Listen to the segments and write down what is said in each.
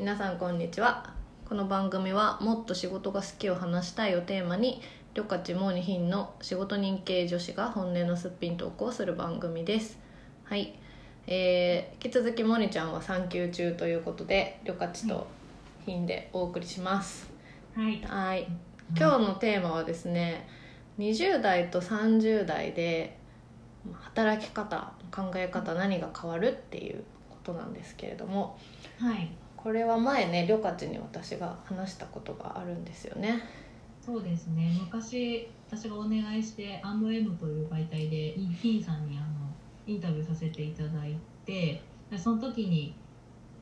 皆さんこんにちは。この番組はもっと仕事が好きを話したいをテーマにりょかちもにひんの仕事人系女子が本音のすっぴんトークをする番組です。はい。えー、引き続きもにちゃんは産休中ということでりょかちとひんでお送りします。はい。はい。今日のテーマはですね20代と30代で働き方考え方何が変わるっていうことなんですけれども。はい。これは前ねりょかちに私が話したことがあるんですよね。そうですね。昔、私がお願いして、アンド M という媒体で、インヒンさんにあのインタビューさせていただいて、でその時に、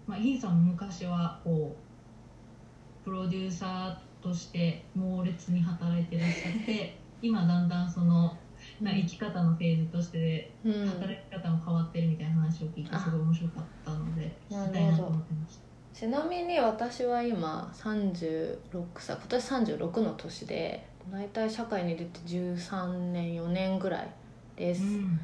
まあ、ヒンさんも昔はこう、プロデューサーとして猛烈に働いてらっしゃって、今だんだんその、まあ、生き方のフェーズとしてうん。働き方も変わってるみたいな話を聞いてすごい面白かったのであ聞きたいなと思ってました。ちなみに私は今36歳今年36の年で大体社会に出て13年4年ぐらいです、うん。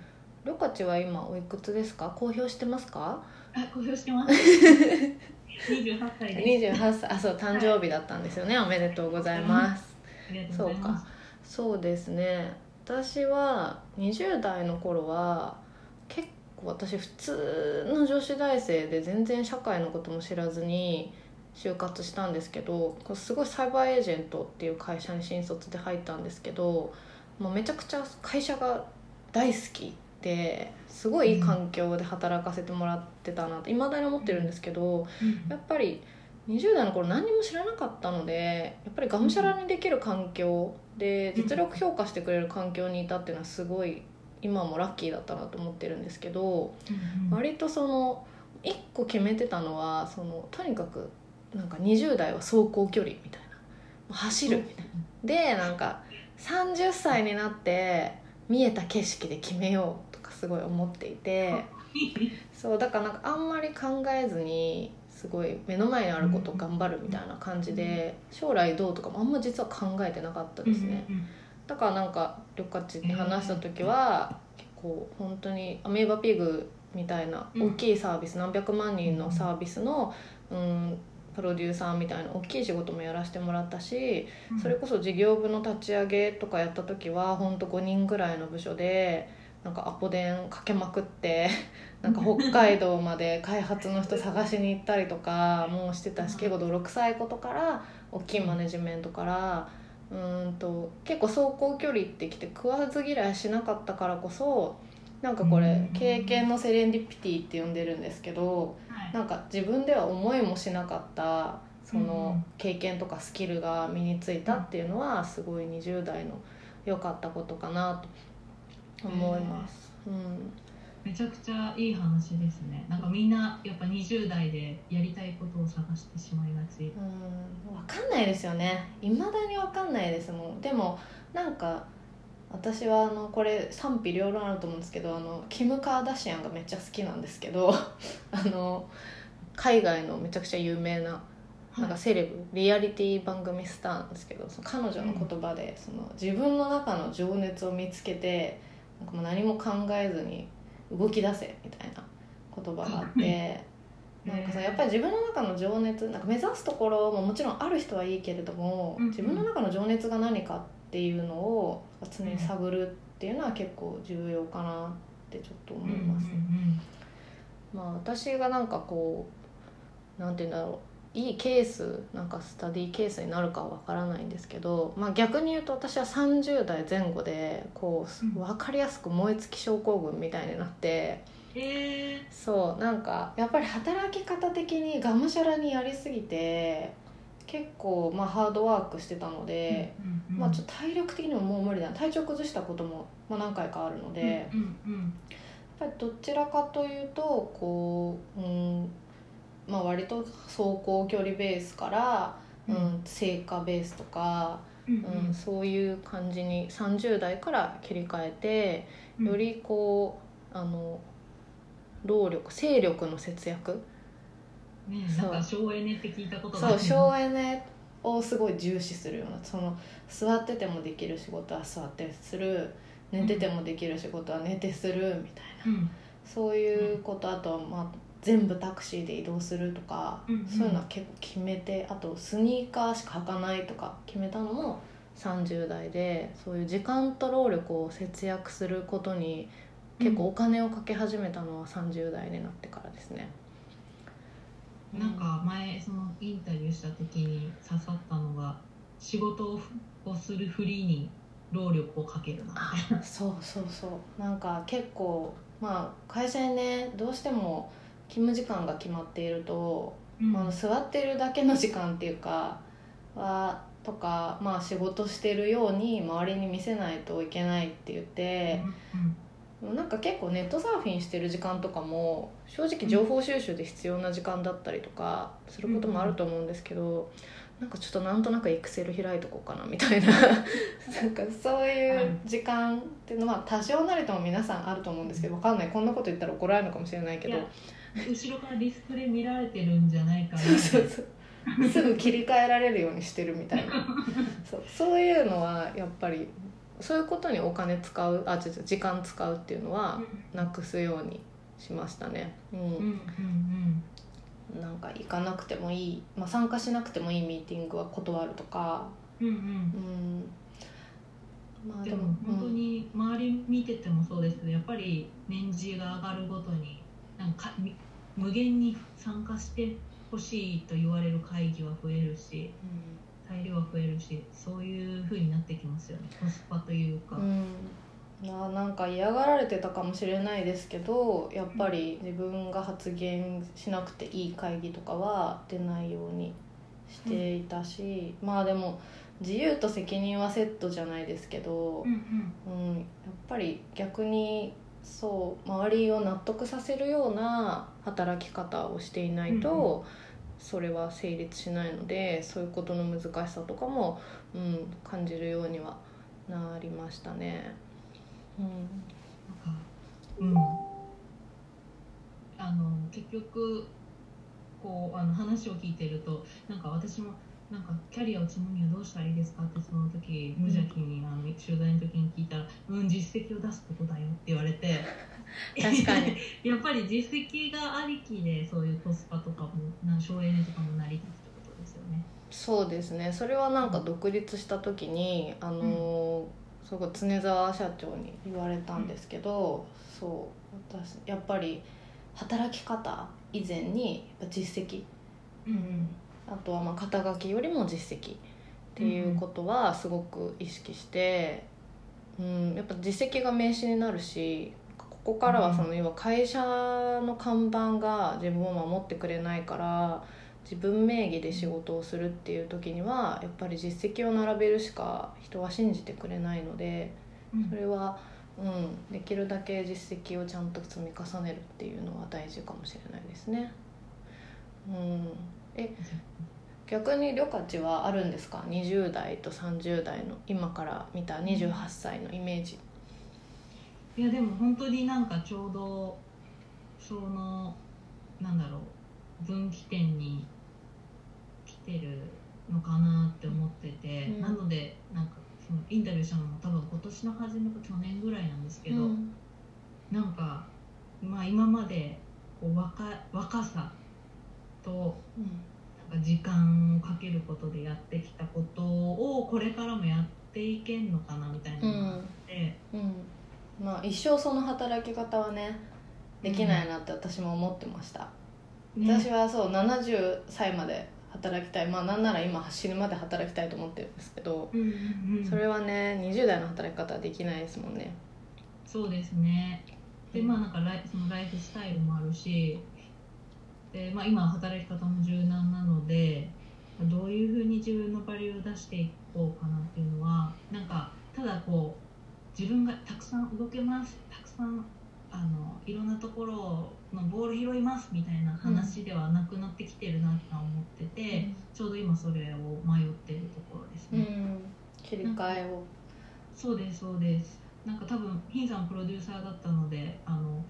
りょかちは今おいくつですか？公表してますか？あ、公表してます。28歳です。28歳。あそう誕生日だったんですよね、おめでとうございます。ありがとうございます。そうですね。私は20代の頃は私普通の女子大生で全然社会のことも知らずに就活したんですけどこうすごいサイバーエージェントっていう会社に新卒で入ったんですけどもうめちゃくちゃ会社が大好きですごいいい環境で働かせてもらってたなっていまだに思ってるんですけどうん。やっぱり20代の頃何にも知らなかったのでやっぱりがむしゃらにできる環境で実力評価してくれる環境にいたっていうのはすごい今もラッキーだったなと思ってるんですけどうん割とその一個決めてたのはそのとにかくなんか20代は走行距離みたいな。走るみたいな。でなんか30歳になって見えた景色で決めようとかすごい思っていて。そうだからなんかあんまり考えずにすごい目の前にあることを頑張るみたいな感じで将来どうとかもあんま実は考えてなかったですね。うんうんだからなんかりょかちに話した時は結構本当にアメーバピグみたいな大きいサービス何百万人のサービスのうんプロデューサーみたいな大きい仕事もやらせてもらったしうん。それこそ事業部の立ち上げとかやった時は本当5人ぐらいの部署でなんかアポ電かけまくって なんか北海道まで開発の人探しに行ったりとかもうしてたし結構泥臭いことから大きいマネジメントからうーんと結構走行距離ってきて食わず嫌いしなかったからこそなんかこれうん経験のセレンディピティって呼んでるんですけどはいなんか自分では思いもしなかったそのん経験とかスキルが身についたっていうのはすごい20代の良かったことかなと思います。うんめちゃくちゃいい話ですね。なんかみんなやっぱ20代でやりたいことを探してしまいがち。うん分かんないですよね。いまだに分かんないですもん。でもなんか私はあのこれ賛否両論あると思うんですけどあのキム・カーダシアンがめっちゃ好きなんですけど あの海外のめちゃくちゃ有名ななんかセレブリアリティ番組スターなんですけどその彼女の言葉で、その自分の中の情熱を見つけてなんかもう何も考えずに動き出せみたいな言葉があって。なんかさやっぱり自分の中の情熱なんか目指すところももちろんある人はいいけれども、自分の中の情熱が何かっていうのを常に探るっていうのは結構重要かなってちょっと思います、まあ私がなんかこうなんて言うんだろういいケースなんかスタディケースになるかは分からないんですけど、まあ、逆に言うと私は30代前後でこううん。分かりやすく燃え尽き症候群みたいになって。えそうなんかやっぱり働き方的にがむしゃらにやりすぎて結構まあハードワークしてたのーで、うんうんまあ、ちょっと体力的にももう無理だな。体調崩したことも、まあ、何回かあるので、やっうんうん。ぱりどちらかというとこう、うんまあ、割と走行距離ベースから、うんうん、成果ベースとか、うんうん。そういう感じに30代から切り替えてうん。よりこうあの労力精力の節約。ねそう。なんか省エネって聞いたことが。そう省エネをすごい重視するような。その座っててもできる仕事は座ってする。寝ててもできる仕事は寝てするみたいな。うん。そういうことあとはまあ全部タクシーで移動するとか、うんうん。そういうのは結構決めてあとスニーカーしか履かないとか決めたのも30代でそういう時間と労力を節約することに結構お金をかけ始めたのは30代になってからですね。なんか前そのインタビューした時に刺さったのが仕事をするふりに労力をかけるなあそうそうそう。なんか結構まあ会社にねどうしても勤務時間が決まっていると、うん。まあ、座ってるだけの時間っていうかはとか、まあ、仕事してるように周りに見せないといけないって言って、なんか結構ネットサーフィンしてる時間とかも正直情報収集で必要な時間だったりとかすることもあると思うんですけど、なんかちょっとなんとなくエクセル開いとこうかなみたいな。なんかそういう時間っていうのは多少なりとも皆さんあると思うんですけどわかんない。こんなこと言ったら怒られるのかもしれないけど。後ろからディスプレイ見られてるんじゃないかな。そうそうそう。すぐ切り替えられるようにしてるみたいな。そうそういうのはやっぱりそういうことにお金使うあ時間使うっていうのはなくすようにしましたね。うん。うんうんなんか行かなくてもいい、まあ、参加しなくてもいいミーティングは断るとか、うんうん。うん、まあでも本当に周り見ててもそうですけどやっぱり年次が上がるごとになんかみ無限に参加してほしいと言われる会議は増えるし裁量は増えるしそういう風になってきますよねコスパというか、うん。ななんか嫌がられてたかもしれないですけどやっぱり自分が発言しなくていい会議とかは出ないようにしていたし、まあでも自由と責任はセットじゃないですけどう、んうん。うん、やっぱり逆にそう周りを納得させるような働き方をしていないと、それは成立しないのでそういうことの難しさとかも、うん、感じるようにはなりましたね。うん。うん。あの結局こうあの話を聞いてるとなんか私もなんかキャリアを積むにはどうしたらいいですかってその時無邪気にあの取材の時に聞いたら「うん実績を出すことだよ」って言われて。確かにぱり実績がありきでそういうコスパとかもな省エネとかも成り立つってことですよね。そうですね。それはなんか独立した時にあの、すごい常澤社長に言われたんですけど、そう私やっぱり働き方以前に実績。うん。あとはまあ肩書きよりも実績。っていうことはすごく意識して、うん、やっぱ実績が名刺になるしここからはその要は会社の看板が自分を守ってくれないから自分名義で仕事をするっていう時にはやっぱり実績を並べるしか人は信じてくれないのでうん。それは、うん、できるだけ実績をちゃんと積み重ねるっていうのは大事かもしれないですね。うん、え逆にりょかちはあるんですか？20代と30代の今から見た28歳のイメージ、いやでも本当になんかちょうどそのなんだろう分岐点に来てるのかなって思ってて、うん。なのでなんかそのインタビューしたのも多分今年の初めか去年ぐらいなんですけど、うん。なんかまあ今までこう若若さとなんか時間をかけることでやってきたことをこれからもやっていけんのかなみたいなのがあって。うんまあ一生その働き方はねできないなって私も思ってました、ね。私はそう70歳まで働きたい。まあなんなら今死ぬまで働きたいと思ってるんですけど、うんうんうん。それはね20代の働き方はできないですもんね。そうですね。でまあなんかライそのライフスタイルもあるしで、まあ、今は働き方も柔軟なのでどういうふうに自分のバリューを出していこうかなっていうのはなんかただこう自分がたくさん動けます。たくさんあのいろんなところのボール拾いますみたいな話ではなくなってきてるなって思ってて、ちょうど今それを迷ってるところですね。うん。切り替えを。そうですそうです。なんか多分ヒンさんプロデューサーだったのであの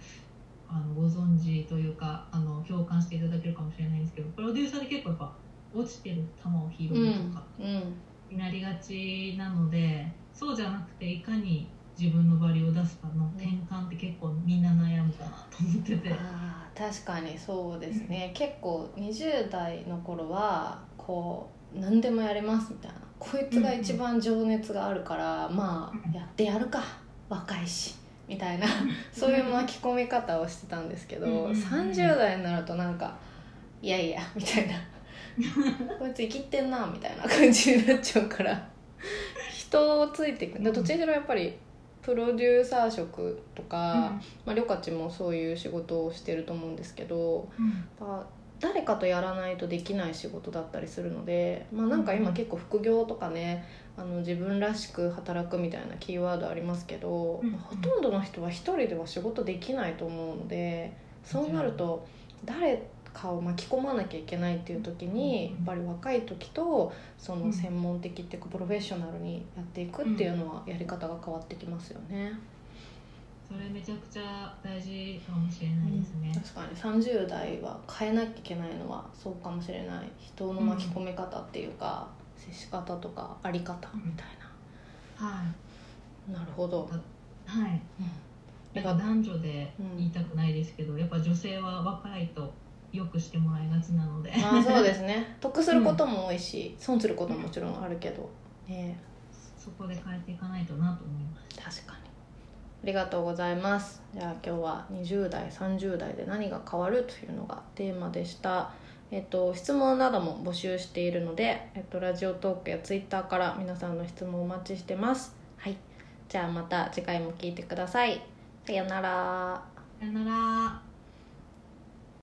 あのご存知というかあの共感していただけるかもしれないんですけどプロデューサーで結構やっぱ落ちてる球を拾うんうとかうん。になりがちなので、そうじゃなくていかに自分のバリを出すかの転換って結構みんな悩むかなと思ってて。あ確かにそうですね、結構20代の頃はこう何でもやれますみたいな。こいつが一番情熱があるから、まうん。あやってやるか。若いし。みたいな。そういう巻き込み方をしてたんですけど、うんうんうん30代になるとなんかいやいやみたいな。こいつ生きってんなみたいな感じになっちゃうから。人をついていく。でどっちにしろやっぱりプロデューサー職とか、まあ、りょかちもそういう仕事をしてると思うんですけどうん。まあ誰かとやらないとできない仕事だったりするので、まあ、なんか今結構副業とかねあの自分らしく働くみたいなキーワードありますけど、うん。まあほとんどの人は一人では仕事できないと思うのでそうなると誰かを巻き込まなきゃいけないっていう時にやっぱり若い時とその専門的っていうかプロフェッショナルにやっていくっていうのはやり方が変わってきますよね。それめちゃくちゃ大事かもしれないですね、確かに。30代は変えなきゃいけないのはそうかもしれない。人の巻き込め方っていうか、接し方とかあり方みたいはい。な、なるほど、はい。うん。なんか男女で言いたくないですけど、やっぱ女性は若いとよくしてもらいがちなので。まあそうですね。得することも多いし、損することももちろんあるけど。ね。そこで変えていかないとなと思います。確かに。ありがとうございます。じゃあ今日は20代30代で何が変わるというのがテーマでした。えっと、質問なども募集しているので、えっと、ラジオトークやツイッターから皆さんの質問をお待ちしてます。はい。じゃあまた次回も聞いてください。さよなら。さよなら